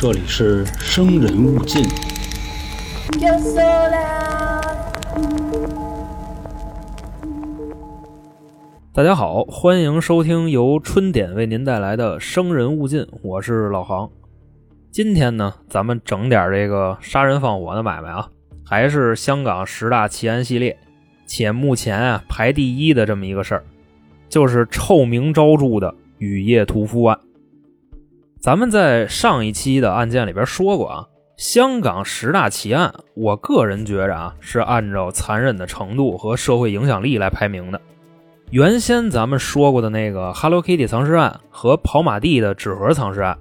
这里是生人勿近。大家好，欢迎收听由春点为您带来的《生人勿近》，我是老航。今天呢，咱们整点这个杀人放火的买卖啊，还是香港十大奇案系列，且目前啊排第一的这么一个事儿，就是臭名昭著的雨夜屠夫案。咱们在上一期的案件里边说过啊，香港十大奇案，我个人觉着啊是按照残忍的程度和社会影响力来排名的。原先咱们说过的那个 Hello Kitty 藏尸案和跑马地的纸盒藏尸案，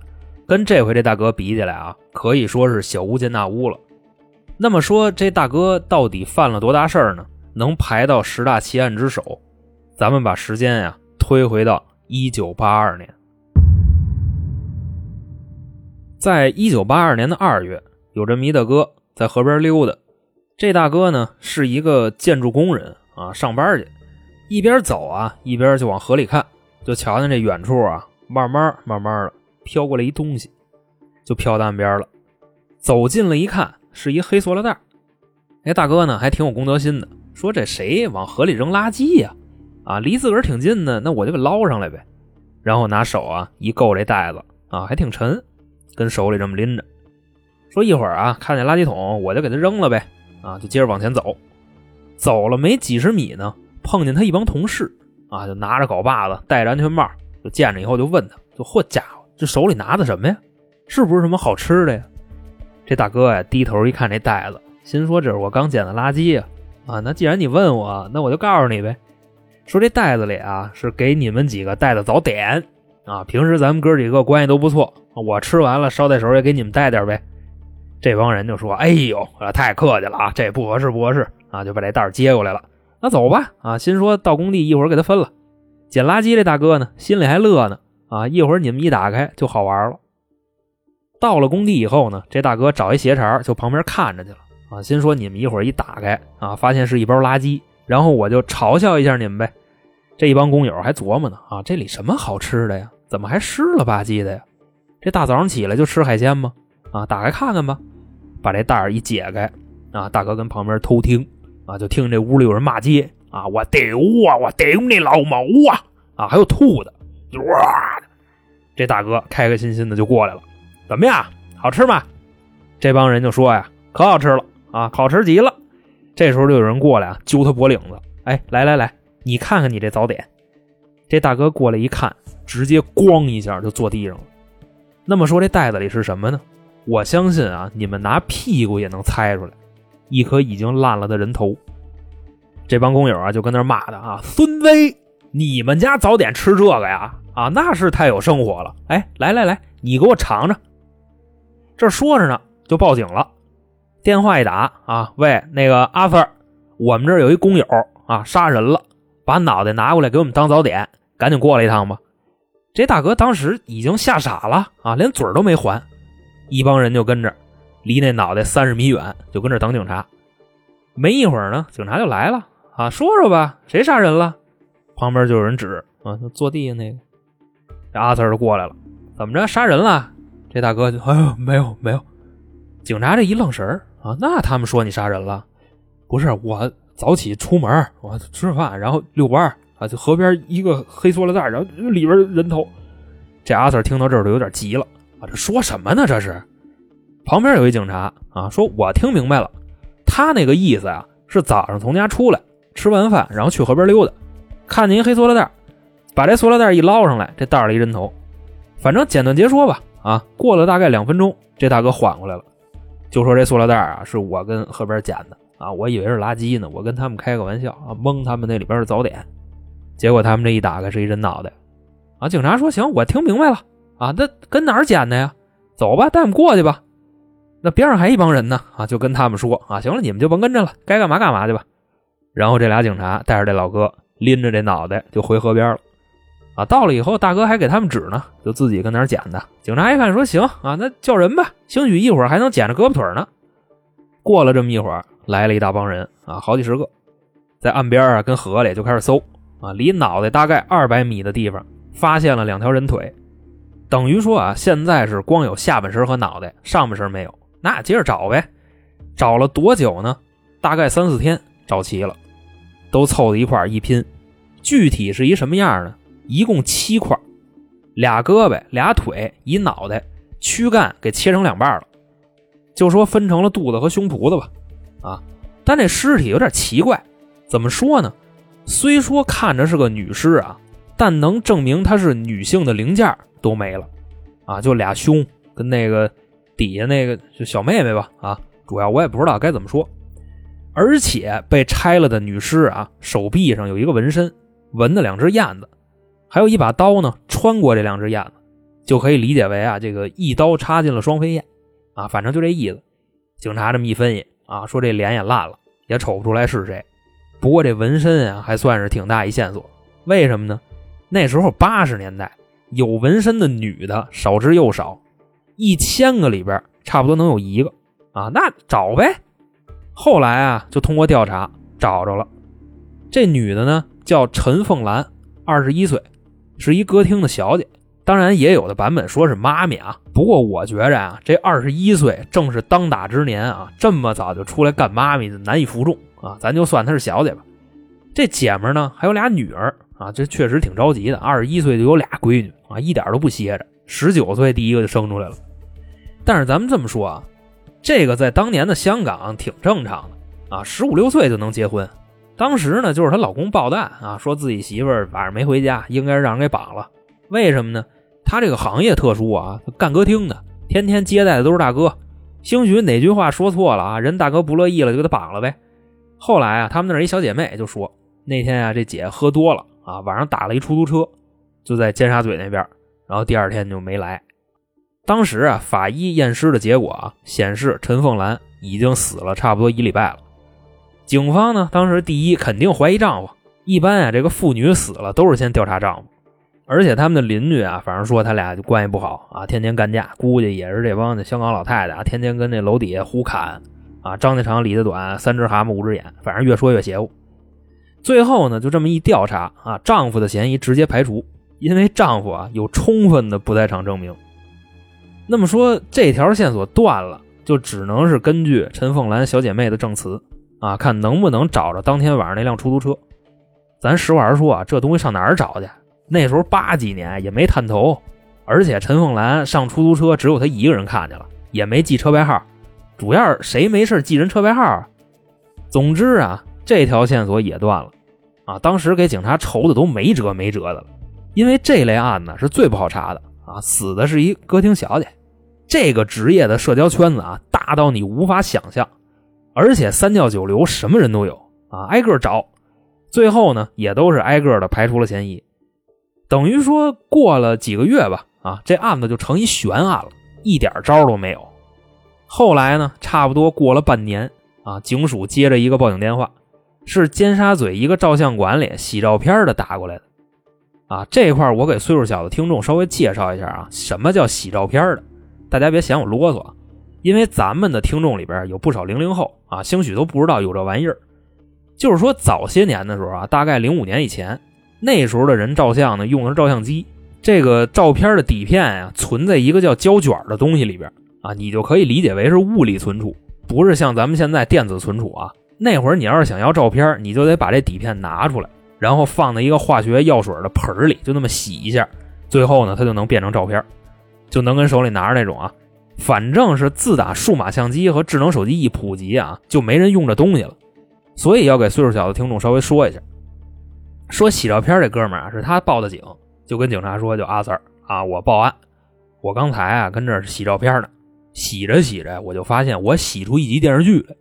跟这回这大哥比起来啊，可以说是小巫见大巫了。那么说这大哥到底犯了多大事儿呢？能排到十大奇案之首？咱们把时间呀推回到一九八二年。在一九八二年的二月，有这么一大哥在河边溜达。这大哥呢是一个建筑工人啊，上班去，一边走啊一边就往河里看，就瞧见这远处啊，慢慢慢慢的飘过来一东西，就飘到岸边了。走近了一看，是一黑塑料袋。哎，大哥呢还挺有公德心的，说这谁往河里扔垃圾呀？啊，离自个儿挺近的，那我就给捞上来呗。然后拿手啊一够这袋子啊，还挺沉。跟手里这么拎着，说一会儿啊，看见垃圾桶我就给他扔了呗，啊，就接着往前走。走了没几十米呢，碰见他一帮同事啊，就拿着镐把子，戴着安全帽，就见着以后就问他，就嚯家伙，这手里拿的什么呀？是不是什么好吃的呀？这大哥呀，低头一看这袋子，心说这是我刚捡的垃圾呀，啊，那既然你问我，那我就告诉你呗，说这袋子里啊是给你们几个带的早点。啊，平时咱们哥几个关系都不错，我吃完了捎带手也给你们带点呗。这帮人就说：“哎呦，太客气了啊，这不合适不合适啊！”就把这袋接过来了。那走吧，啊，心说到工地一会儿给他分了。捡垃圾这大哥呢，心里还乐呢，啊，一会儿你们一打开就好玩了。到了工地以后呢，这大哥找一鞋茬就旁边看着去了，啊，心说你们一会儿一打开啊，发现是一包垃圾，然后我就嘲笑一下你们呗。这一帮工友还琢磨呢，啊，这里什么好吃的呀？怎么还湿了吧唧的呀？这大早上起来就吃海鲜吗？啊，打开看看吧。把这袋儿一解开，啊，大哥跟旁边偷听，啊，就听这屋里有人骂街，啊，我丢啊，我丢你老毛啊，啊，还有吐的，这大哥开开心心的就过来了，怎么样，好吃吗？这帮人就说呀，可好吃了，啊，好吃极了。这时候就有人过来啊，揪他脖领子，哎，来来来，你看看你这早点。这大哥过来一看。直接咣一下就坐地上了。那么说这袋子里是什么呢？我相信啊，你们拿屁股也能猜出来，一颗已经烂了的人头。这帮工友啊就跟那骂他啊，孙子，你们家早点吃这个呀？啊，那是太有生活了。哎，来来来，你给我尝尝。这说着呢，就报警了。电话一打啊，喂，那个阿 Sir，我们这儿有一工友啊杀人了，把脑袋拿过来给我们当早点，赶紧过来一趟吧。这大哥当时已经吓傻了啊，连嘴都没还，一帮人就跟着，离那脑袋三十米远，就跟着等警察。没一会儿呢，警察就来了啊，说说吧，谁杀人了？旁边就有人指啊，就坐地下那个。这阿 Sir 就过来了，怎么着，杀人了？这大哥就哎呦，没有没有。警察这一愣神啊，那他们说你杀人了？不是，我早起出门，我吃饭，然后遛弯啊，就河边一个黑塑料袋，然后里边人头。这阿 Sir 听到这儿就有点急了啊，这说什么呢？这是。旁边有一警察啊，说我听明白了，他那个意思啊，是早上从家出来，吃完饭，然后去河边溜达，看见一黑塑料袋，把这塑料袋一捞上来，这袋里人头。反正简短截说吧，啊，过了大概两分钟，这大哥缓过来了，就说这塑料袋啊，是我跟河边捡的啊，我以为是垃圾呢，我跟他们开个玩笑啊，蒙他们那里边是早点。结果他们这一打开是一人脑袋，啊！警察说：“行，我听明白了啊，那跟哪儿捡的呀？走吧，带我们过去吧。”那边上还一帮人呢，啊，就跟他们说：“啊，行了，你们就甭跟着了，该干嘛干嘛去吧。”然后这俩警察带着这老哥拎着这脑袋就回河边了。啊，到了以后，大哥还给他们指呢，就自己跟哪儿捡的。警察一看说：“行啊，那叫人吧，兴许一会儿还能捡着胳膊腿呢。”过了这么一会儿，来了一大帮人啊，好几十个，在岸边啊跟河里就开始搜。啊，离脑袋大概二百米的地方，发现了两条人腿。等于说啊，现在是光有下半身和脑袋，上半身没有。那接着找呗，找了多久呢？大概三四天找齐了，都凑在一块一拼，具体是一什么样呢？一共七块，俩胳膊、俩腿、一脑袋，躯干给切成两半了，就说分成了肚子和胸脯子吧。啊，但这尸体有点奇怪，怎么说呢？虽说看着是个女尸啊，但能证明她是女性的零件都没了，啊，就俩胸跟那个底下那个就小妹妹吧，啊，主要我也不知道该怎么说。而且被拆了的女尸啊，手臂上有一个纹身，纹的两只燕子，还有一把刀呢，穿过这两只燕子，就可以理解为啊，这个一刀插进了双飞燕，啊，反正就这意思。警察这么一分析啊，说这脸也烂了，也瞅不出来是谁。不过这纹身啊，还算是挺大一线索。为什么呢？那时候八十年代有纹身的女的少之又少，一千个里边差不多能有一个啊，那找呗。后来啊，就通过调查找着了，这女的呢叫陈凤兰，二十一岁，是一歌厅的小姐。当然，也有的版本说是妈咪啊。不过我觉着啊，这二十一岁正是当打之年啊，这么早就出来干妈咪的难以服众啊。咱就算她是小姐吧。这姐们呢还有俩女儿啊，这确实挺着急的。二十一岁就有俩闺女啊，一点都不歇着。十九岁第一个就生出来了。但是咱们这么说啊。这个在当年的香港挺正常的啊，十五六岁就能结婚。当时呢，就是她老公爆蛋啊，说自己媳妇儿晚上没回家，应该是让人给绑了。为什么呢？他这个行业特殊啊，干歌厅的，天天接待的都是大哥。兴许哪句话说错了啊，人大哥不乐意了，就给他绑了呗。后来啊，他们那儿一小姐妹就说，那天啊，这姐喝多了啊，晚上打了一出租车，就在尖沙咀那边，然后第二天就没来。当时啊，法医验尸的结果啊，显示陈凤兰已经死了差不多一礼拜了。警方呢，当时第一肯定怀疑丈夫。一般啊，这个妇女死了都是先调查丈夫，而且他们的邻居啊，反正说他俩就关系不好啊，天天干架，估计也是这帮香港老太太啊，天天跟那楼底下胡砍啊，张家长李家短，三只蛤蟆五只眼，反正越说越邪乎。最后呢，就这么一调查啊，丈夫的嫌疑直接排除，因为丈夫啊有充分的不在场证明。那么说这条线索断了，就只能是根据陈凤兰小姐妹的证词啊，看能不能找着当天晚上那辆出租车。咱实话实说啊，这东西上哪儿找去？那时候八几年也没探头，而且陈凤兰上出租车只有她一个人看见了，也没记车牌号。主要谁没事记人车牌号啊？总之啊，这条线索也断了啊。当时给警察愁的都没辙没辙的了，因为这类案子是最不好查的啊，死的是一歌厅小姐。这个职业的社交圈子啊，大到你无法想象，而且三教九流什么人都有啊，挨个找，最后呢也都是挨个的排除了嫌疑，等于说过了几个月吧，啊，这案子就成一悬案了，一点招都没有。后来呢，差不多过了半年啊，警署接着一个报警电话，是尖沙咀一个照相馆里洗照片的打过来的，啊，这块我给岁数小的听众稍微介绍一下啊，什么叫洗照片的。大家别嫌我啰嗦，因为咱们的听众里边有不少零零后啊，兴许都不知道有这玩意儿。就是说早些年的时候啊，大概零五年以前，那时候的人照相呢用的是照相机，这个照片的底片呀存在一个叫胶卷的东西里边啊，你就可以理解为是物理存储，不是像咱们现在电子存储啊。那会儿你要是想要照片，你就得把这底片拿出来，然后放在一个化学药水的盆里，就那么洗一下，最后呢它就能变成照片。就能跟手里拿着那种啊，反正是自打数码相机和智能手机一普及啊，就没人用这东西了。所以要给岁数小的听众稍微说一下，说洗照片这哥们儿啊，是他报的警，就跟警察说，就阿 Sir 啊，我报案，我刚才啊跟这儿洗照片呢，洗着洗着我就发现我洗出一集电视剧来。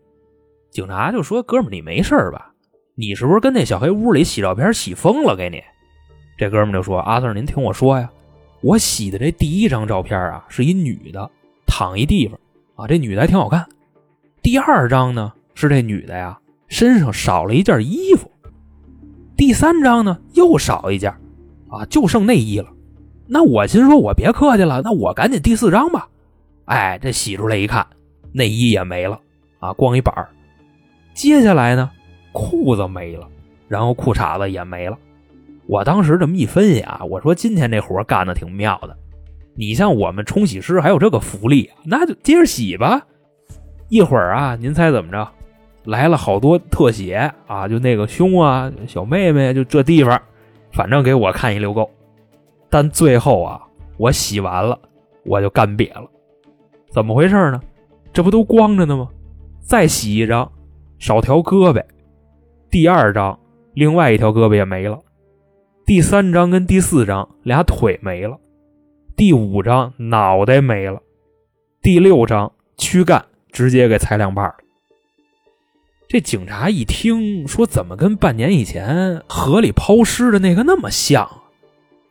警察就说，哥们你没事吧？你是不是跟那小黑屋里洗照片洗疯了？给你，这哥们就说，阿 Sir 您听我说呀。我洗的这第一张照片啊，是一女的躺一地方啊，这女的还挺好看。第二张呢是这女的呀身上少了一件衣服。第三张呢又少一件啊，就剩内衣了。那我心说，我别客气了，那我赶紧第四张吧。哎，这洗出来一看，内衣也没了啊，光一板接下来呢，裤子没了，然后裤衩子也没了。我当时这么一分析啊，我说今天这活干的挺妙的，你像我们冲洗师还有这个福利，那就接着洗吧。一会儿啊，您猜怎么着？来了好多特写啊，就那个胸啊、小妹妹，就这地方，反正给我看一溜够。但最后啊，我洗完了，我就干瘪了。怎么回事呢？这不都光着呢吗？再洗一张，少条胳膊。第二张，另外一条胳膊也没了。第三张跟第四张，俩腿没了。第五张，脑袋没了。第六张，躯干直接给裁两半了。这警察一听说，怎么跟半年以前河里抛尸的那个那么像？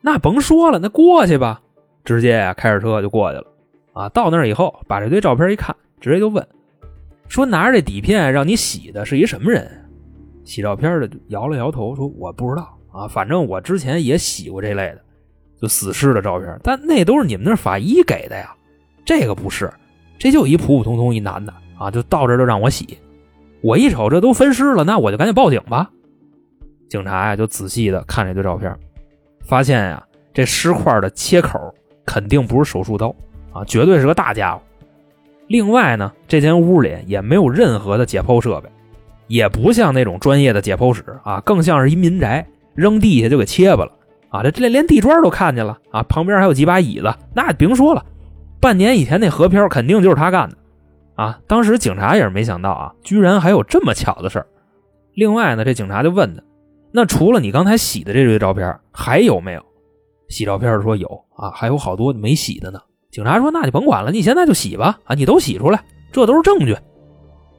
那甭说了，那过去吧，直接呀开着车就过去了。啊，到那儿以后，把这堆照片一看，直接就问，说拿着这底片让你洗的是一什么人？洗照片的摇了摇头，说我不知道啊，反正我之前也洗过这类的，就死尸的照片，但那都是你们那法医给的呀，这个不是，这就一普普通通一男的啊，就到这就让我洗。我一瞅这都分尸了，那我就赶紧报警吧。警察呀就仔细的看这堆照片，发现呀这尸块的切口肯定不是手术刀啊，绝对是个大家伙。另外呢，这间屋里也没有任何的解剖设备，也不像那种专业的解剖室啊，更像是一民宅，扔地下就给切巴了啊。这这连地砖都看见了啊，旁边还有几把椅子，那甭说了，半年以前那河漂肯定就是他干的。啊！当时警察也是没想到啊，居然还有这么巧的事儿。另外呢，这警察就问他：“那除了你刚才洗的这堆照片，还有没有？”洗照片说有啊，还有好多没洗的呢。警察说：“那就甭管了，你现在就洗吧，啊，你都洗出来，这都是证据。”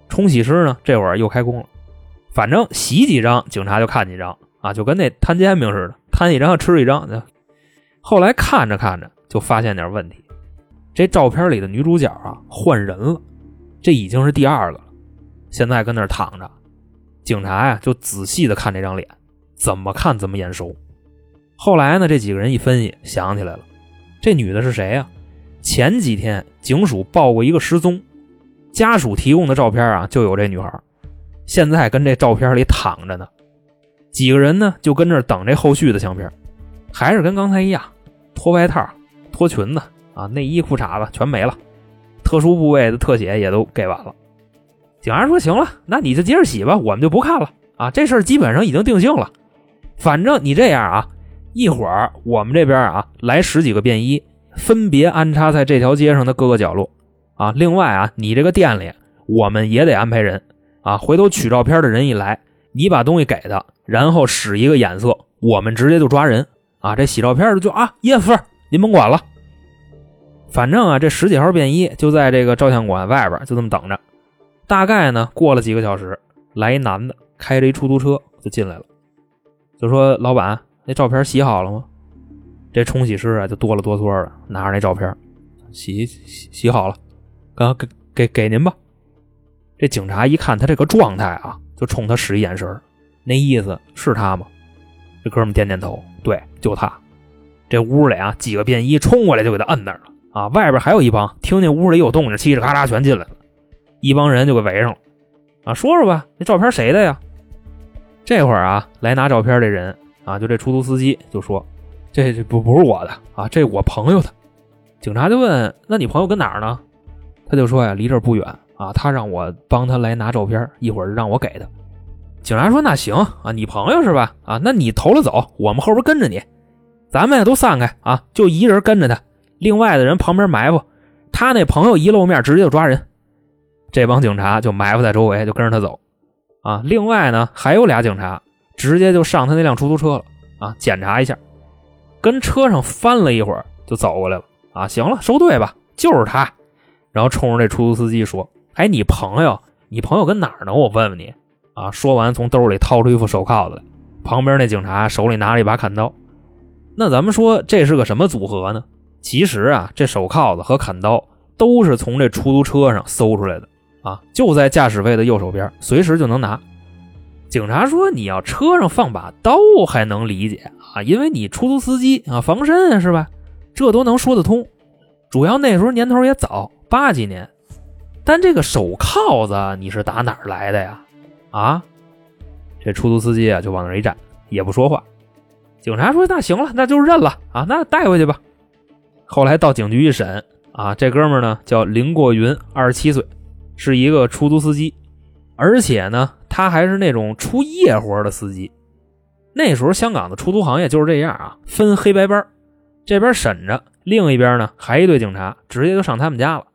冲洗师呢，这会儿又开工了，反正洗几张，警察就看几张啊，就跟那摊煎饼似的，摊一张吃一张。后来看着看着，就发现点问题，这照片里的女主角啊，换人了。这已经是第二个了，现在跟那儿躺着，警察呀就仔细的看这张脸，怎么看怎么眼熟。后来呢，这几个人一分析，想起来了，这女的是谁呀？前几天警署报过一个失踪，家属提供的照片啊就有这女孩，现在跟这照片里躺着呢。几个人呢就跟这等这后续的相片，还是跟刚才一样，脱外套、脱裙子啊，内衣裤衩子全没了。特殊部位的特写也都给完了，警察说：“行了，那你就接着洗吧，我们就不看了啊。这事儿基本上已经定性了。反正你这样啊，一会儿我们这边啊来十几个便衣，分别安插在这条街上的各个角落啊。另外啊，你这个店里我们也得安排人啊。回头取照片的人一来，你把东西给他，然后使一个眼色，我们直接就抓人啊。这洗照片的就啊，叶夫您甭管了。”反正啊，这十几号便衣就在这个照相馆外边就这么等着。大概呢，过了几个小时，来一男的开着一出租车就进来了，就说：“老板，那照片洗好了吗？”这冲洗师啊就哆了哆嗦的拿着那照片，洗洗洗好了，刚给给给您吧。这警察一看他这个状态啊，就冲他使一眼神，那意思是他吗？这哥们点点头，对，就他。这屋里啊，几个便衣冲过来就给他摁那儿了。啊，外边还有一帮，听见屋里有动静，嘁哩喀喳全进来了，一帮人就给围上了。啊，说说吧，那照片谁的呀？这会儿啊，来拿照片这人啊，就这出租司机就说：“这这不不是我的啊，这我朋友的。”警察就问：“那你朋友跟哪儿呢？”他就说：“呀，离这儿不远啊，他让我帮他来拿照片，一会儿让我给他。”警察说：“那行啊，你朋友是吧？啊，那你投了走，我们后边跟着你，咱们都散开啊，就一人跟着他。”另外的人旁边埋伏，他那朋友一露面直接就抓人，这帮警察就埋伏在周围，就跟着他走。啊，另外呢还有俩警察直接就上他那辆出租车了，啊，检查一下，跟车上翻了一会儿就走过来了。啊，行了，收队吧，就是他。然后冲着这出租司机说：“哎，你朋友，你朋友跟哪儿呢？我问问你。”啊，说完从兜里掏出一副手铐子来，旁边那警察手里拿着一把砍刀。那咱们说这是个什么组合呢？其实啊，这手铐子和砍刀都是从这出租车上搜出来的啊，就在驾驶位的右手边，随时就能拿。警察说：“你要车上放把刀还能理解啊，因为你出租司机啊，防身，是吧？这都能说得通。主要那时候年头也早，八几年。但这个手铐子你是打哪儿来的呀？啊？这出租司机啊就往那一站，也不说话。警察说：那行了，那就认了啊，那带回去吧。”后来到警局一审啊，这哥们呢叫林过云，二十七岁，是一个出租司机，而且呢他还是那种出夜活的司机。那时候香港的出租行业就是这样啊，分黑白班，这边审着，另一边呢还一队警察，直接就上他们家了。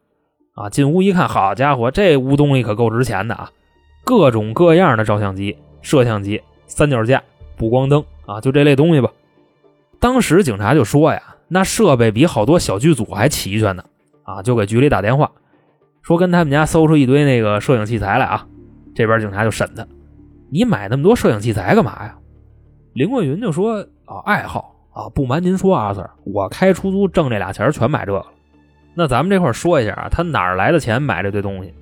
啊，进屋一看，好家伙，这屋东西可够值钱的啊！各种各样的照相机、摄像机、三脚架、补光灯啊，就这类东西吧。当时警察就说呀，那设备比好多小剧组还齐全呢。啊，就给局里打电话，说跟他们家搜出一堆那个摄影器材来啊。这边警察就审他，你买那么多摄影器材干嘛呀？林桂云就说啊，爱好啊，不瞒您说，阿 Sir，我开出租挣这俩钱全买这个了。那咱们这块说一下啊，他哪儿来的钱买这堆东西？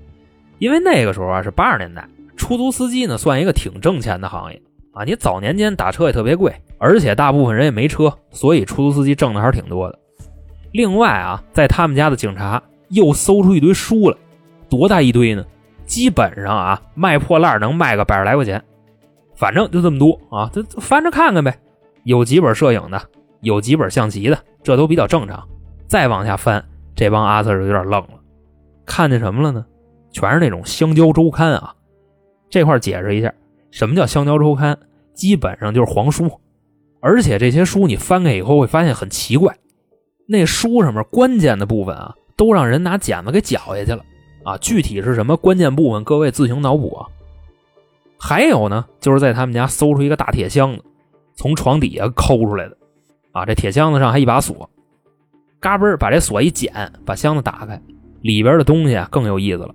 因为那个时候啊是八十年代，出租司机呢算一个挺挣钱的行业啊。你早年间打车也特别贵，而且大部分人也没车，所以出租司机挣的还是挺多的。另外啊，在他们家的警察又搜出一堆书来，多大一堆呢？基本上啊，卖破烂能卖个百十来块钱，反正就这么多啊，就翻着看看呗。有几本摄影的，有几本象棋的，这都比较正常。再往下翻。这帮阿 Sir 有点愣了，看见什么了呢？全是那种香蕉周刊啊！这块解释一下，什么叫香蕉周刊？基本上就是黄书，而且这些书你翻开以后会发现很奇怪，那书上面关键的部分啊，都让人拿剪子给绞下去了啊！具体是什么关键部分，各位自行脑补啊。还有呢，就是在他们家搜出一个大铁箱子，从床底下抠出来的啊！这铁箱子上还一把锁。嘎嘣把这锁一剪，把箱子打开，里边的东西啊更有意思了。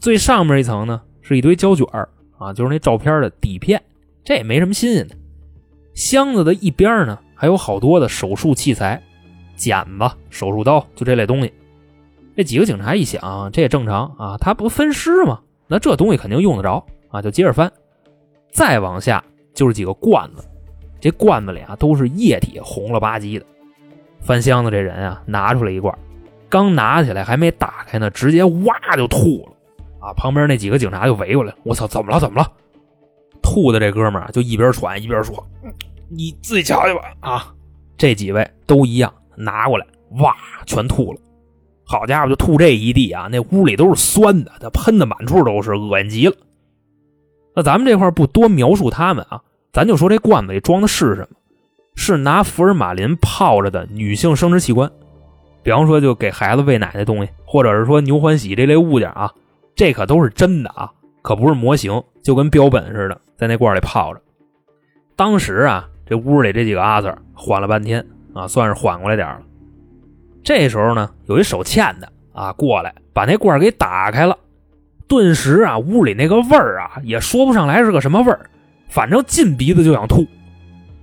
最上面一层呢是一堆胶卷啊，就是那照片的底片，这也没什么新鲜的。箱子的一边呢还有好多的手术器材，剪子、手术刀，就这类东西。这几个警察一想，这也正常啊，他不分尸吗？那这东西肯定用得着啊，就接着翻。再往下就是几个罐子，这罐子里啊都是液体，红了吧唧的。翻箱子这人啊，拿出来一罐，刚拿起来还没打开呢，直接哇就吐了，啊！旁边那几个警察就围过来，我操，怎么了？怎么了？吐的这哥们儿就一边喘一边说：“你自己瞧去吧。”啊，这几位都一样，拿过来哇，全吐了。好家伙，就吐这一地啊！那屋里都是酸的，他喷的满处都是，恶心极了。那咱们这块不多描述他们啊，咱就说这罐子里装的是什么。是拿福尔马林泡着的女性生殖器官，比方说就给孩子喂奶那东西，或者是说牛欢喜这类物件啊，这可都是真的啊，可不是模型，就跟标本似的，在那罐里泡着。当时啊，这屋里这几个阿 Sir 缓了半天啊，算是缓过来点了。这时候呢，有一手欠的啊过来把那罐给打开了，顿时啊，屋里那个味儿啊，也说不上来是个什么味儿，反正进鼻子就想吐。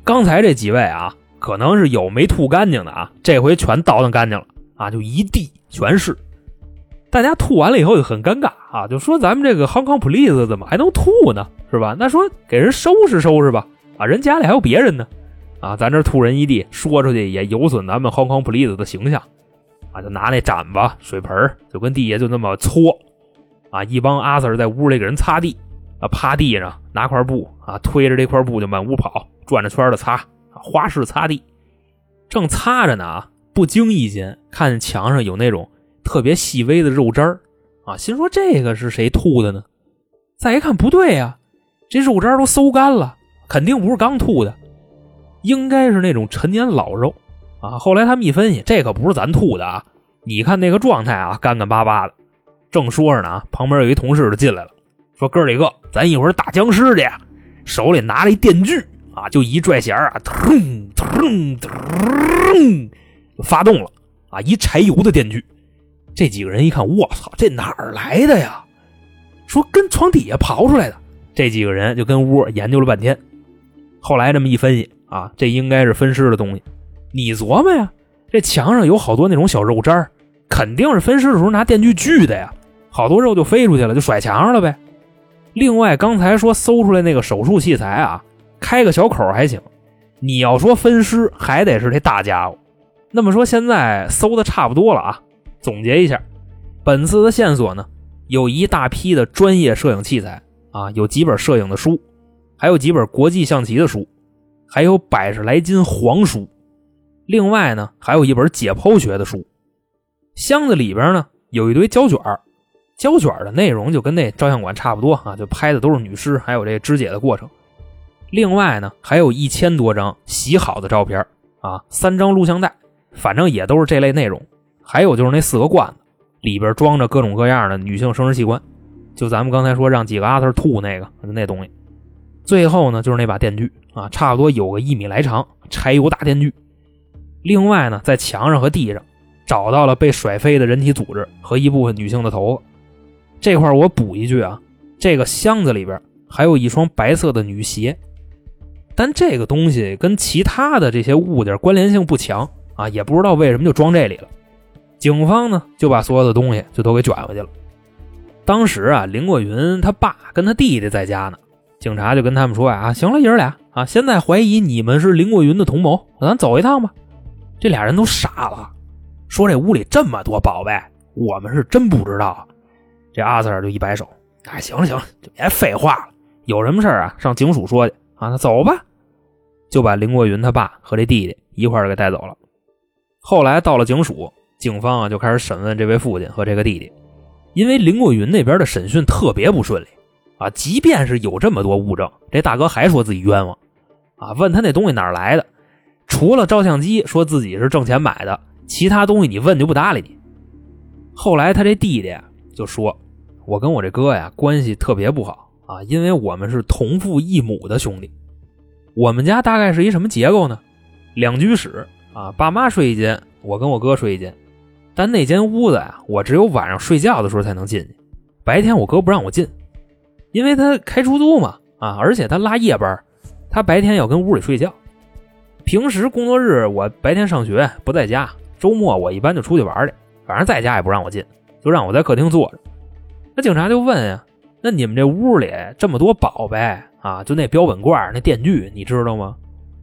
刚才这几位啊，可能是有没吐干净的啊，这回全倒腾干净了啊，就一地全是。大家吐完了以后就很尴尬啊，就说咱们这个 Hong Kong Police 怎么还能吐呢？是吧？那说给人收拾收拾吧，啊，人家里还有别人呢，啊，咱这吐人一地，说出去也有损咱们 Hong Kong Police 的形象，啊，就拿那盏子、水盆就跟地下就那么搓，啊，一帮阿 Sir 在屋里给人擦地，啊，趴地上拿块布啊，推着这块布就满屋跑。转着圈的擦，花式擦地，正擦着呢啊！不经意间看见墙上有那种特别细微的肉渣啊，心说这个是谁吐的呢？再一看不对呀，这肉渣都馊干了，肯定不是刚吐的，应该是那种陈年老肉啊。后来他们一分析，这可不是咱吐的啊！你看那个状态啊，干干巴巴的。正说着呢啊，旁边有一同事就进来了，说哥几个，咱一会儿打僵尸去，手里拿了一电锯。啊，就一拽弦啊，腾腾腾，发动了啊！一柴油的电锯，这几个人一看，我操，这哪儿来的呀？说跟床底下刨出来的。这几个人就跟屋研究了半天，后来这么一分析啊，这应该是分尸的东西。你琢磨呀，这墙上有好多那种小肉渣肯定是分尸的时候拿电锯锯的呀，好多肉就飞出去了，就甩墙上了呗。另外，刚才说搜出来那个手术器材啊。开个小口还行，你要说分尸还得是这大家伙。那么说现在搜的差不多了啊，总结一下，本次的线索呢，有一大批的专业摄影器材啊，有几本摄影的书，还有几本国际象棋的书，还有百十来斤黄书。另外呢，还有一本解剖学的书。箱子里边呢有一堆胶卷胶卷的内容就跟那照相馆差不多啊，就拍的都是女尸，还有这肢解的过程。另外呢，还有一千多张洗好的照片啊，三张录像带，反正也都是这类内容。还有就是那四个罐子，里边装着各种各样的女性生殖器官，就咱们刚才说让几个阿特吐那个那东西。最后呢，就是那把电锯啊，差不多有个一米来长，柴油大电锯。另外呢，在墙上和地上找到了被甩飞的人体组织和一部分女性的头发。这块我补一句啊，这个箱子里边还有一双白色的女鞋。但这个东西跟其他的这些物件关联性不强啊，也不知道为什么就装这里了。警方呢就把所有的东西就都给卷回去了。当时啊，林过云他爸跟他弟弟在家呢，警察就跟他们说啊，行了，爷儿俩啊，现在怀疑你们是林过云的同谋，咱走一趟吧。这俩人都傻了，说这屋里这么多宝贝，我们是真不知道。这阿 Sir 就一摆手，哎，行了行了，就别废话了，有什么事啊，上警署说去。啊，那走吧，就把林国云他爸和这弟弟一块儿给带走了。后来到了警署，警方啊就开始审问这位父亲和这个弟弟。因为林国云那边的审讯特别不顺利啊，即便是有这么多物证，这大哥还说自己冤枉啊。问他那东西哪来的，除了照相机说自己是挣钱买的，其他东西你问就不搭理你。后来他这弟弟就说：“我跟我这哥呀关系特别不好。”啊，因为我们是同父异母的兄弟，我们家大概是一什么结构呢？两居室啊，爸妈睡一间，我跟我哥睡一间。但那间屋子呀，我只有晚上睡觉的时候才能进去，白天我哥不让我进，因为他开出租嘛啊，而且他拉夜班，他白天要跟屋里睡觉。平时工作日我白天上学不在家，周末我一般就出去玩去，反正在家也不让我进，就让我在客厅坐着。那警察就问呀。那你们这屋里这么多宝贝啊，就那标本罐、那电锯，你知道吗？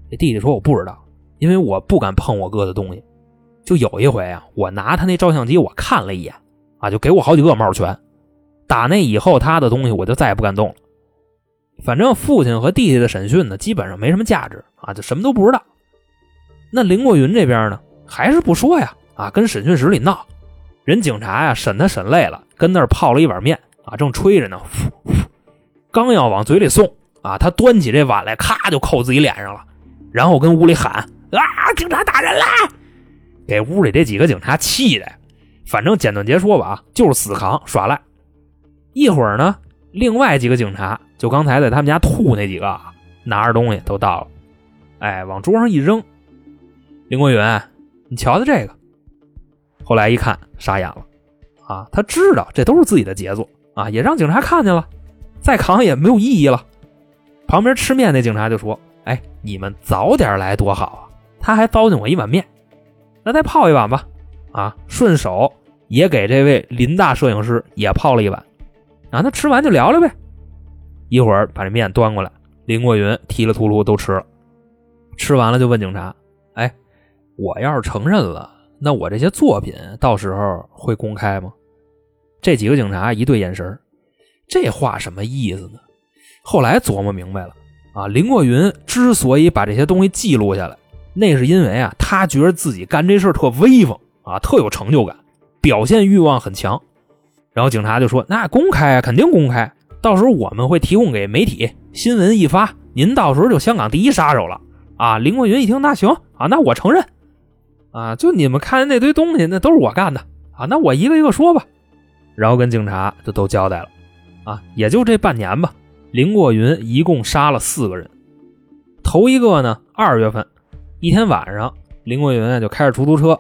这弟弟说我不知道，因为我不敢碰我哥的东西。就有一回啊，我拿他那照相机，我看了一眼啊，就给我好几个帽拳。打那以后，他的东西我就再也不敢动了。反正父亲和弟弟的审讯呢，基本上没什么价值啊，就什么都不知道。那林过云这边呢，还是不说呀，啊，跟审讯室里闹。人警察呀，审他审累了，跟那儿泡了一碗面。啊，正吹着呢，呼呼刚要往嘴里送啊，他端起这碗来，咔就扣自己脸上了，然后跟屋里喊：“啊，警察打人了！”给屋里这几个警察气的，反正简短截说吧，啊，就是死扛耍赖。一会儿呢，另外几个警察就刚才在他们家吐那几个，拿着东西都到了，哎，往桌上一扔。林国云，你瞧瞧这个。后来一看，傻眼了，啊，他知道这都是自己的杰作。啊，也让警察看见了，再扛也没有意义了。旁边吃面那警察就说：“哎，你们早点来多好啊！”他还糟践我一碗面，那再泡一碗吧。啊，顺手也给这位林大摄影师也泡了一碗。啊，那吃完就聊聊呗。一会儿把这面端过来，林过云提了秃噜都吃了。吃完了就问警察：“哎，我要是承认了，那我这些作品到时候会公开吗？”这几个警察一对眼神这话什么意思呢？后来琢磨明白了啊，林过云之所以把这些东西记录下来，那是因为啊，他觉得自己干这事特威风啊，特有成就感，表现欲望很强。然后警察就说：“那公开啊，肯定公开，到时候我们会提供给媒体，新闻一发，您到时候就香港第一杀手了啊！”林过云一听，那行啊，那我承认啊，就你们看见那堆东西，那都是我干的啊，那我一个一个说吧。然后跟警察就都交代了，啊，也就这半年吧。林过云一共杀了四个人。头一个呢，二月份一天晚上，林过云啊就开着出租车，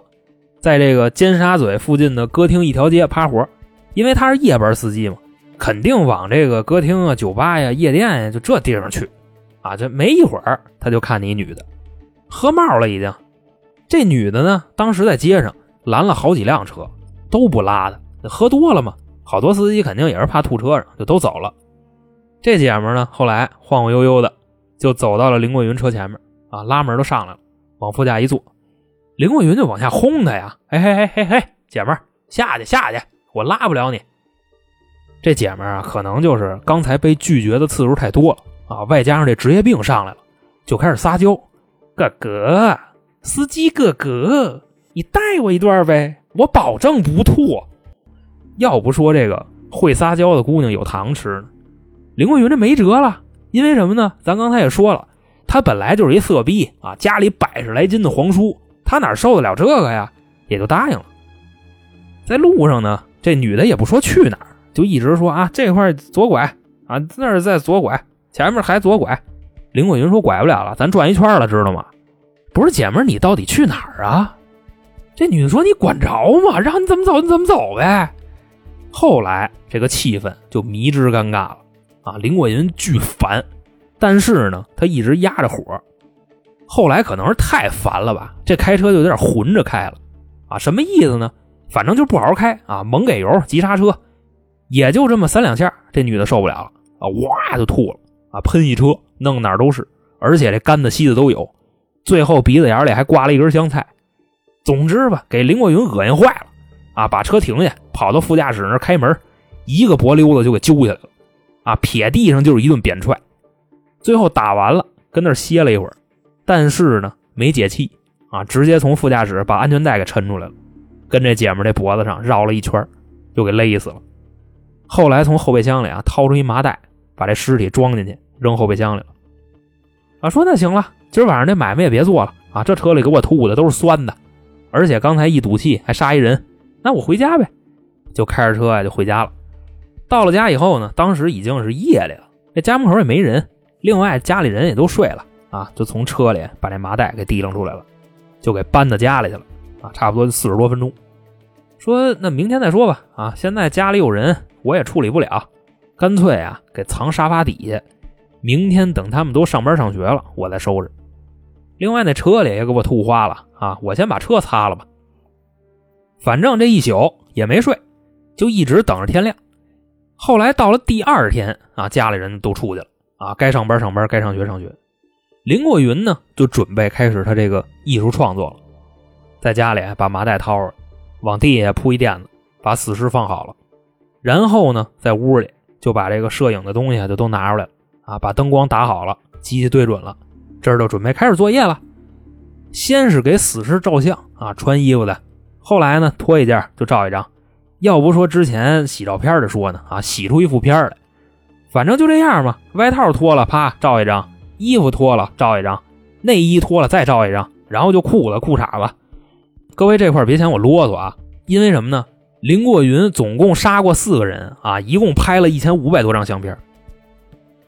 在这个尖沙咀附近的歌厅一条街趴活，因为他是夜班司机嘛，肯定往这个歌厅啊、酒吧呀、夜店呀就这地方去。啊，这没一会儿，他就看见一女的，喝冒了已经。这女的呢，当时在街上拦了好几辆车，都不拉的。喝多了嘛，好多司机肯定也是怕吐车上，就都走了。这姐们呢，后来晃晃悠悠的就走到了林过云车前面啊，拉门都上来了，往副驾一坐，林过云就往下轰他呀，嘿嘿嘿嘿嘿，姐们下去下去，我拉不了你。这姐们啊，可能就是刚才被拒绝的次数太多了啊，外加上这职业病上来了，就开始撒娇，哥哥，司机哥哥，你带我一段呗，我保证不吐。要不说这个会撒娇的姑娘有糖吃呢，林桂云这没辙了，因为什么呢？咱刚才也说了，他本来就是一色逼啊，家里百十来斤的皇叔，他哪受得了这个呀？也就答应了。在路上呢，这女的也不说去哪儿，就一直说啊，这块左拐啊，那儿再左拐，前面还左拐。林桂云说拐不了了，咱转一圈了，知道吗？不是姐们儿，你到底去哪儿啊？这女的说：“你管着吗？让你怎么走你怎么走呗。”后来这个气氛就迷之尴尬了啊！林过云巨烦，但是呢，他一直压着火。后来可能是太烦了吧，这开车就有点混着开了啊！什么意思呢？反正就不好好开啊，猛给油，急刹车，也就这么三两下，这女的受不了了啊，哇就吐了啊，喷一车，弄哪儿都是，而且这干的稀的都有。最后鼻子眼里还挂了一根香菜，总之吧，给林过云恶心坏了啊！把车停下，跑到副驾驶那开门，一个脖溜子就给揪下来了啊！撇地上就是一顿扁踹，最后打完了，跟那歇了一会儿，但是呢没解气啊，直接从副驾驶把安全带给抻出来了，跟这姐们这脖子上绕了一圈，就给勒死了。后来从后备箱里啊掏出一麻袋，把这尸体装进去，扔后备箱里了。啊，说那行了。今儿晚上这买卖也别做了啊！这车里给我吐的都是酸的，而且刚才一赌气还杀一人，那我回家呗，就开着车呀就回家了。到了家以后呢，当时已经是夜里了，这家门口也没人，另外家里人也都睡了啊，就从车里把这麻袋给提溜出来了，就给搬到家里去了啊，差不多四十多分钟。说那明天再说吧啊，现在家里有人，我也处理不了，干脆啊给藏沙发底下，明天等他们都上班上学了，我再收拾。另外那车里也给我吐花了啊！我先把车擦了吧。反正这一宿也没睡，就一直等着天亮。后来到了第二天啊，家里人都出去了啊，该上班上班，该上学上学。林过云呢，就准备开始他这个艺术创作了。在家里把麻袋掏出来，往地下铺一垫子，把死尸放好了。然后呢，在屋里就把这个摄影的东西就都拿出来了啊，把灯光打好了，机器对准了。这儿就准备开始作业了，先是给死尸照相啊，穿衣服的，后来呢脱一件就照一张，要不说之前洗照片的说呢啊，洗出一副片来，反正就这样嘛，外套脱了啪照一张，衣服脱了照一张，内衣脱了再照一张，然后就裤子裤衩子。各位这块别嫌我啰嗦啊，因为什么呢？林过云总共杀过四个人啊，一共拍了一千五百多张相片，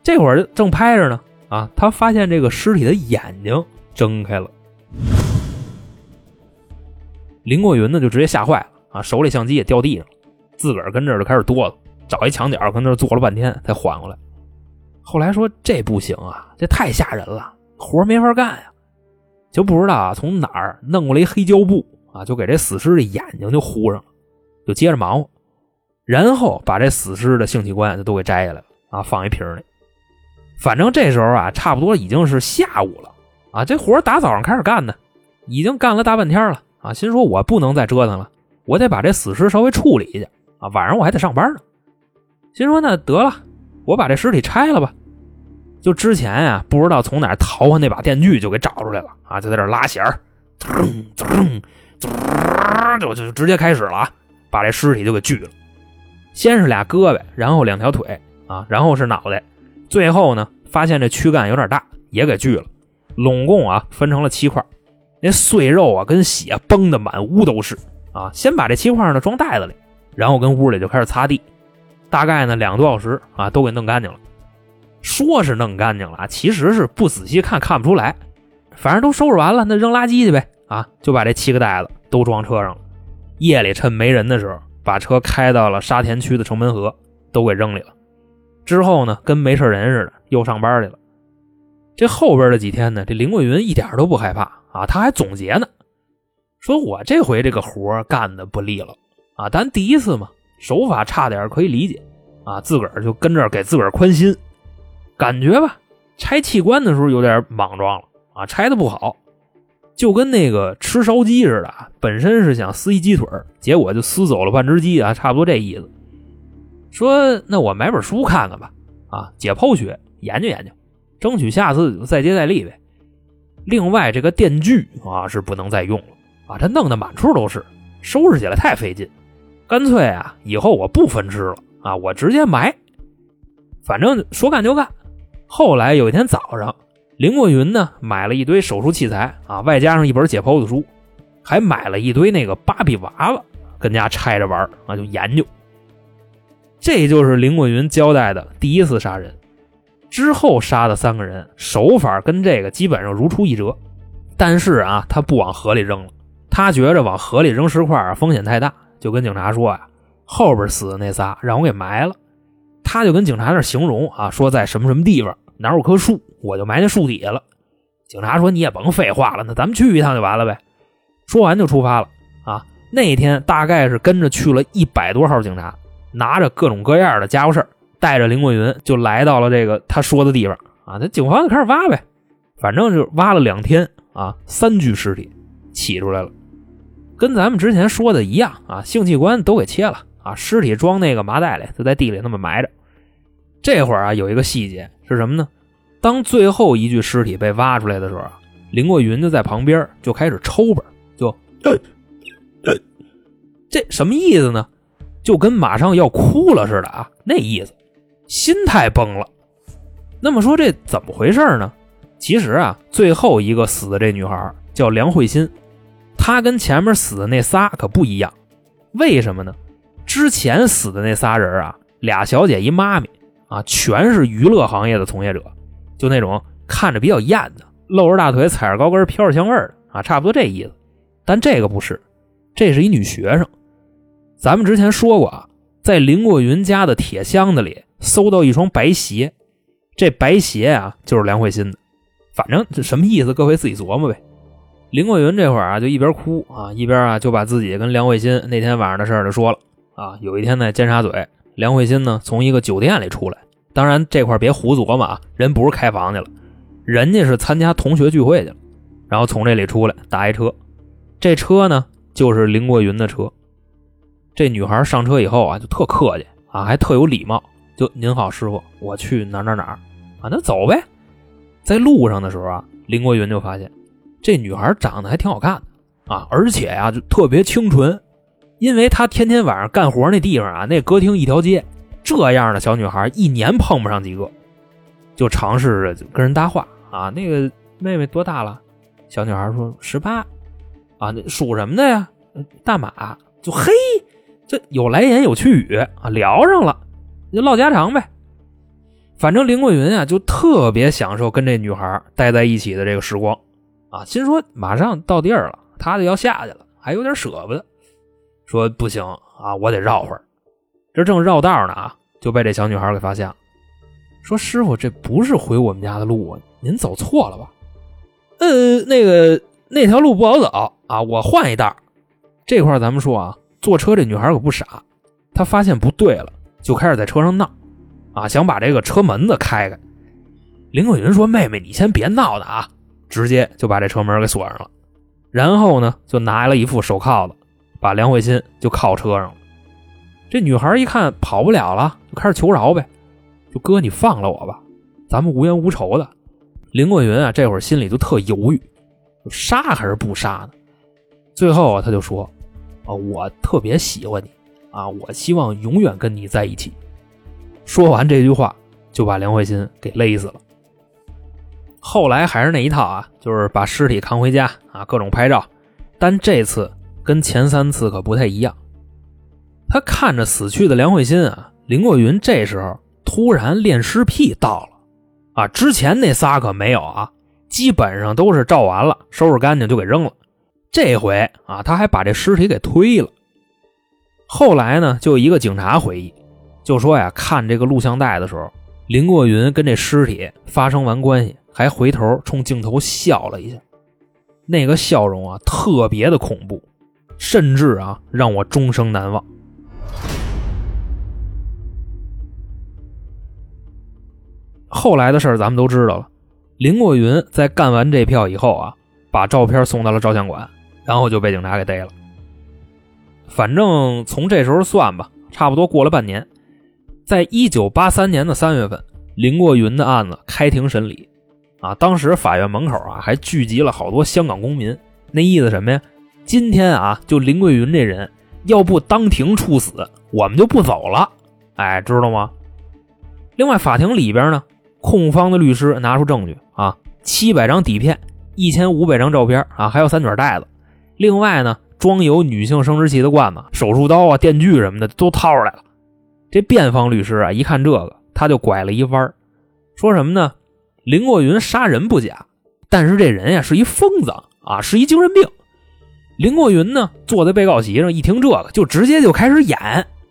这会儿正拍着呢。啊，他发现这个尸体的眼睛睁开了，林过云呢就直接吓坏了啊，手里相机也掉地上了，自个儿跟这儿就开始哆嗦，找一墙角跟那儿坐了半天才缓过来。后来说这不行啊，这太吓人了，活没法干呀，就不知道啊从哪儿弄过来一黑胶布啊，就给这死尸的眼睛就糊上了，就接着忙活，然后把这死尸的性器官就都给摘下来了啊，放一瓶里。反正这时候啊，差不多已经是下午了啊，这活打早上开始干呢，已经干了大半天了啊。心说我不能再折腾了，我得把这死尸稍微处理一下啊。晚上我还得上班呢。心说那得了，我把这尸体拆了吧。就之前啊，不知道从哪淘换那把电锯就给找出来了啊，就在这拉弦儿，就就直接开始了啊，把这尸体就给锯了。先是俩胳膊，然后两条腿啊，然后是脑袋。最后呢，发现这躯干有点大，也给锯了，拢共啊分成了七块，那碎肉啊跟血崩的满屋都是啊。先把这七块呢装袋子里，然后跟屋里就开始擦地，大概呢两个多小时啊都给弄干净了。说是弄干净了，其实是不仔细看看不出来，反正都收拾完了，那扔垃圾去呗啊，就把这七个袋子都装车上了。夜里趁没人的时候，把车开到了沙田区的城门河，都给扔里了。之后呢，跟没事人似的，又上班去了。这后边的几天呢，这林桂云一点都不害怕啊，他还总结呢，说我这回这个活干的不利了啊，咱第一次嘛，手法差点可以理解啊，自个儿就跟这给自个儿宽心，感觉吧，拆器官的时候有点莽撞了啊，拆的不好，就跟那个吃烧鸡似的，本身是想撕一鸡腿结果就撕走了半只鸡啊，差不多这意思。说那我买本书看看吧，啊，解剖学研究研究，争取下次再接再厉呗。另外，这个电锯啊是不能再用了啊，这弄得满处都是，收拾起来太费劲。干脆啊，以后我不分尸了啊，我直接埋。反正说干就干。后来有一天早上，林过云呢买了一堆手术器材啊，外加上一本解剖的书，还买了一堆那个芭比娃娃，跟家拆着玩啊，就研究。这就是林过云交代的第一次杀人。之后杀的三个人手法跟这个基本上如出一辙，但是啊，他不往河里扔了，他觉着往河里扔石块啊风险太大，就跟警察说啊，后边死的那仨让我给埋了。他就跟警察那形容啊，说在什么什么地方哪有棵树，我就埋在树底下了。警察说你也甭废话了，那咱们去一趟就完了呗。说完就出发了啊。那天大概是跟着去了一百多号警察，拿着各种各样的家伙事儿。带着林过云就来到了这个他说的地方啊，那警方就开始挖呗，反正就挖了两天啊，三具尸体起出来了，跟咱们之前说的一样啊，性器官都给切了啊，尸体装那个麻袋里，就在地里那么埋着。这会儿啊，有一个细节是什么呢？当最后一具尸体被挖出来的时候啊，林过云就在旁边就开始抽吧，就这什么意思呢？就跟马上要哭了似的啊，那意思。心态崩了，那么说这怎么回事呢？其实啊，最后一个死的这女孩叫梁慧心，她跟前面死的那仨可不一样。为什么呢？之前死的那仨人啊，俩小姐一妈咪啊，全是娱乐行业的从业者，就那种看着比较艳的，露着大腿，踩着高跟，飘着香味的啊，差不多这意思。但这个不是，这是一女学生。咱们之前说过啊，在林过云家的铁箱子里。搜到一双白鞋，这白鞋啊就是梁慧心的，反正这什么意思，各位自己琢磨呗。林过云这会儿啊就一边哭啊一边啊就把自己跟梁慧心那天晚上的事儿就说了啊。有一天在尖沙咀，梁慧心呢从一个酒店里出来，当然这块别胡琢磨啊，人不是开房去了，人家是参加同学聚会去了，然后从这里出来打一车，这车呢就是林过云的车。这女孩上车以后啊就特客气啊，还特有礼貌。就您好，师傅，我去哪哪哪啊？那走呗。在路上的时候啊，林国云就发现这女孩长得还挺好看的啊，而且呀，就特别清纯。因为她天天晚上干活那地方啊，那歌厅一条街，这样的小女孩一年碰不上几个。就尝试着跟人搭话啊。那个妹妹多大了？小女孩说十八。啊，那属什么的呀？大马。就嘿，这有来言有去语啊，聊上了。就唠家常呗，反正林桂云啊，就特别享受跟这女孩待在一起的这个时光，啊，心说马上到地儿了，他就要下去了，还有点舍不得，说不行啊，我得绕会儿。这正绕道呢啊，就被这小女孩给发现了，说师傅，这不是回我们家的路啊，您走错了吧？呃，那个那条路不好走啊，我换一道。这块咱们说啊，坐车这女孩可不傻，她发现不对了。就开始在车上闹，啊，想把这个车门子开开。林可云说：“妹妹，你先别闹的啊！”直接就把这车门给锁上了。然后呢，就拿了一副手铐子，把梁慧心就铐车上了。这女孩一看跑不了了，就开始求饶呗：“就哥，你放了我吧，咱们无冤无仇的。”林桂云啊，这会儿心里就特犹豫，杀还是不杀呢？最后啊，他就说：“啊，我特别喜欢你。”啊！我希望永远跟你在一起。说完这句话，就把梁慧心给勒死了。后来还是那一套啊，就是把尸体扛回家啊，各种拍照。但这次跟前三次可不太一样。他看着死去的梁慧心啊，林过云这时候突然恋尸癖到了啊！之前那仨可没有啊，基本上都是照完了，收拾干净就给扔了。这回啊，他还把这尸体给推了。后来呢，就一个警察回忆，就说呀，看这个录像带的时候，林过云跟这尸体发生完关系，还回头冲镜头笑了一下，那个笑容啊，特别的恐怖，甚至啊，让我终生难忘。后来的事儿咱们都知道了，林过云在干完这票以后啊，把照片送到了照相馆，然后就被警察给逮了。反正从这时候算吧，差不多过了半年，在一九八三年的三月份，林过云的案子开庭审理，啊，当时法院门口啊还聚集了好多香港公民，那意思什么呀？今天啊，就林桂云这人要不当庭处死，我们就不走了。哎，知道吗？另外，法庭里边呢，控方的律师拿出证据啊，七百张底片，一千五百张照片啊，还有三卷袋子。另外呢，装有女性生殖器的罐子、手术刀啊、电锯什么的都掏出来了。这辩方律师啊，一看这个，他就拐了一弯说什么呢？林过云杀人不假，但是这人呀是一疯子啊，是一精神病。林过云呢，坐在被告席上，一听这个，就直接就开始演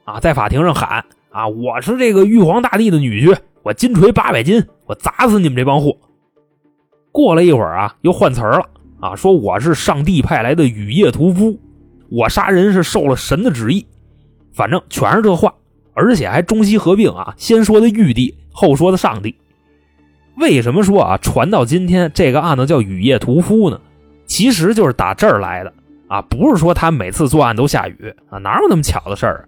啊，在法庭上喊啊：“我是这个玉皇大帝的女婿，我金锤八百斤，我砸死你们这帮货。”过了一会儿啊，又换词儿了啊，说我是上帝派来的雨夜屠夫，我杀人是受了神的旨意，反正全是这话，而且还中西合并啊，先说的玉帝，后说的上帝。为什么说啊，传到今天这个案子叫雨夜屠夫呢？其实就是打这儿来的。啊，不是说他每次作案都下雨啊，哪有那么巧的事儿啊？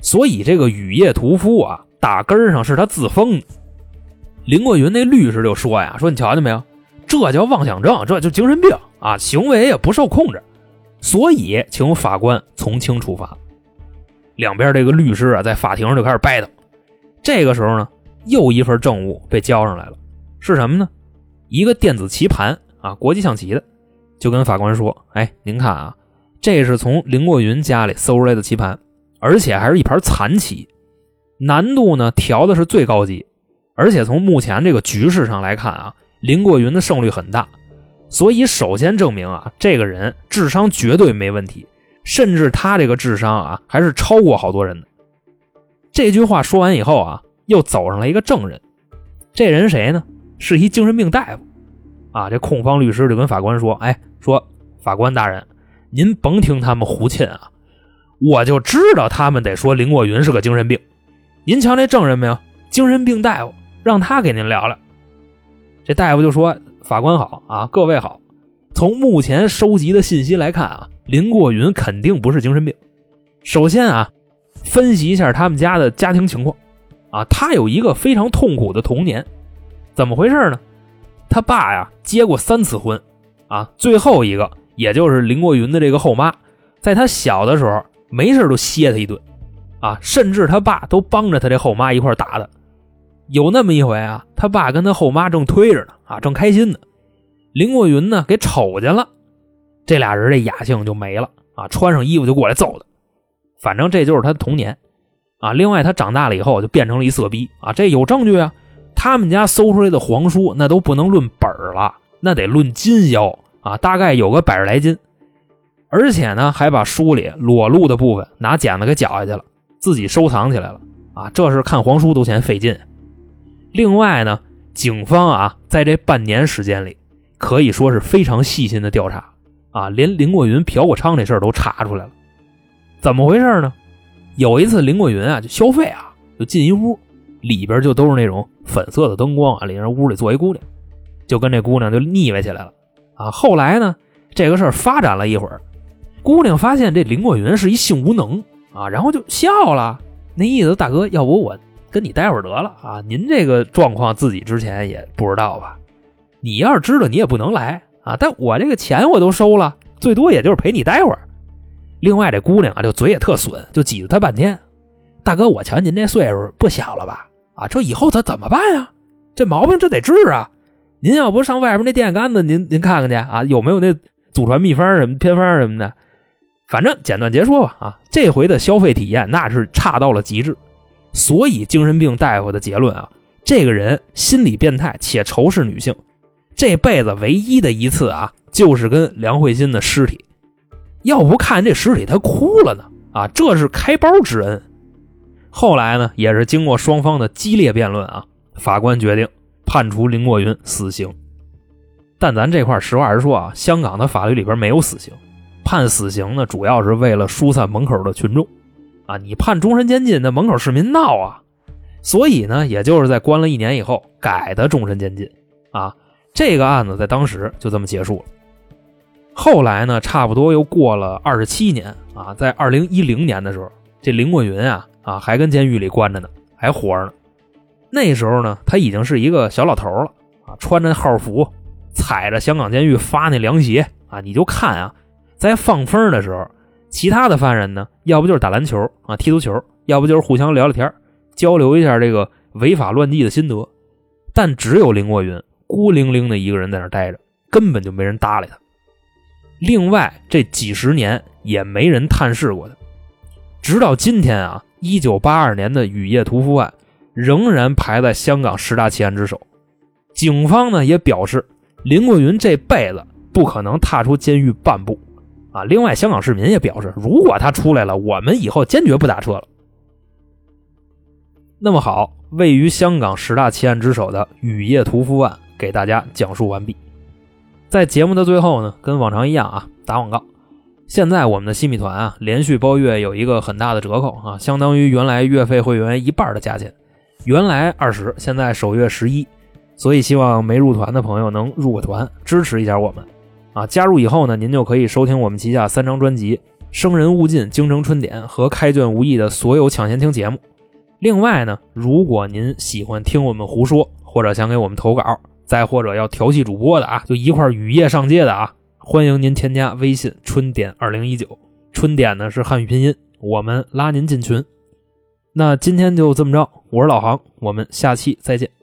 所以这个雨夜屠夫啊，打根儿上是他自封的。林过云那律师就说呀：“说你瞧见没有，这叫妄想症，这就精神病啊，行为也不受控制，所以请法官从轻处罚。”两边这个律师啊，在法庭上就开始掰 e 这个时候呢，又一份证物被交上来了，是什么呢？一个电子棋盘啊，国际象棋的，就跟法官说：“哎，您看啊。”这是从林过云家里搜出来的棋盘，而且还是一盘残棋，难度呢调的是最高级，而且从目前这个局势上来看啊，林过云的胜率很大，所以首先证明啊，这个人智商绝对没问题，甚至他这个智商啊还是超过好多人的。这句话说完以后啊，又走上来一个证人，这人谁呢？是一精神病大夫，啊，这控方律师就跟法官说：“哎，说法官大人。”您甭听他们胡沁啊，我就知道他们得说林过云是个精神病。您瞧这证人没有？精神病大夫，让他给您聊聊。这大夫就说：“法官好啊，各位好。从目前收集的信息来看啊，林过云肯定不是精神病。首先啊，分析一下他们家的家庭情况啊，他有一个非常痛苦的童年。怎么回事呢？他爸呀结过三次婚啊，最后一个。”也就是林过云的这个后妈，在他小的时候没事都歇他一顿，啊，甚至他爸都帮着他这后妈一块打他。有那么一回啊，他爸跟他后妈正推着呢，啊，正开心呢，林过云呢给瞅见了，这俩人这雅兴就没了，啊，穿上衣服就过来揍他。反正这就是他的童年，啊，另外他长大了以后就变成了一色逼，啊，这有证据啊，他们家搜出来的皇书那都不能论本了，那得论斤腰。啊，大概有个百十来斤，而且呢，还把书里裸露的部分拿剪子给绞下去了，自己收藏起来了。啊，这是看皇书都嫌费劲。另外呢，警方啊，在这半年时间里，可以说是非常细心的调查，啊，连林过云嫖过娼这事儿都查出来了。怎么回事呢？有一次，林过云啊，就消费啊，就进一屋，里边就都是那种粉色的灯光啊，里边屋里坐一姑娘，就跟这姑娘就腻歪起来了。啊，后来呢，这个事儿发展了一会儿，姑娘发现这林过云是一性无能啊，然后就笑了，那意思大哥，要不我跟你待会儿得了啊？您这个状况自己之前也不知道吧？你要是知道，你也不能来啊。但我这个钱我都收了，最多也就是陪你待会儿。另外这姑娘啊，就嘴也特损，就挤兑他半天。大哥，我瞧您这岁数不小了吧？啊，这以后他怎么办呀？这毛病这得治啊！您要不上外边那电线杆子，您您看看去啊，有没有那祖传秘方什么偏方什么的？反正简短截说吧啊，这回的消费体验那是差到了极致，所以精神病大夫的结论啊，这个人心理变态且仇视女性，这辈子唯一的一次啊，就是跟梁慧欣的尸体，要不看这尸体他哭了呢啊，这是开包之恩。后来呢，也是经过双方的激烈辩论啊，法官决定。判处林过云死刑，但咱这块实话实说啊，香港的法律里边没有死刑，判死刑呢，主要是为了疏散门口的群众，啊，你判终身监禁，那门口市民闹啊，所以呢，也就是在关了一年以后改的终身监禁，啊，这个案子在当时就这么结束了。后来呢，差不多又过了二十七年啊，在二零一零年的时候，这林过云啊啊还跟监狱里关着呢，还活着呢。那时候呢，他已经是一个小老头了啊，穿着号服，踩着香港监狱发那凉鞋啊，你就看啊，在放风的时候，其他的犯人呢，要不就是打篮球啊、踢足球，要不就是互相聊聊天，交流一下这个违法乱纪的心得。但只有林国云孤零零的一个人在那待着，根本就没人搭理他。另外，这几十年也没人探视过他，直到今天啊，一九八二年的雨夜屠夫案仍然排在香港十大奇案之首。警方呢也表示，林国云这辈子不可能踏出监狱半步啊。另外，香港市民也表示，如果他出来了，我们以后坚决不打车了。那么好，位于香港十大奇案之首的雨夜屠夫案给大家讲述完毕。在节目的最后呢，跟往常一样啊，打广告。现在我们的新米团啊，连续包月有一个很大的折扣啊，相当于原来月费会员一半的价钱，原来二十，现在首月十一。所以希望没入团的朋友能入个团，支持一下我们啊！加入以后呢，您就可以收听我们旗下三张专辑《生人勿近》《京城春典》和《开卷无益》的所有抢先听节目。另外呢，如果您喜欢听我们胡说，或者想给我们投稿，再或者要调戏主播的啊，就一块雨夜上街的啊，欢迎您添加微信“春点二零一九”，春点呢是汉语拼音，我们拉您进群。那今天就这么着，我是老航，我们下期再见。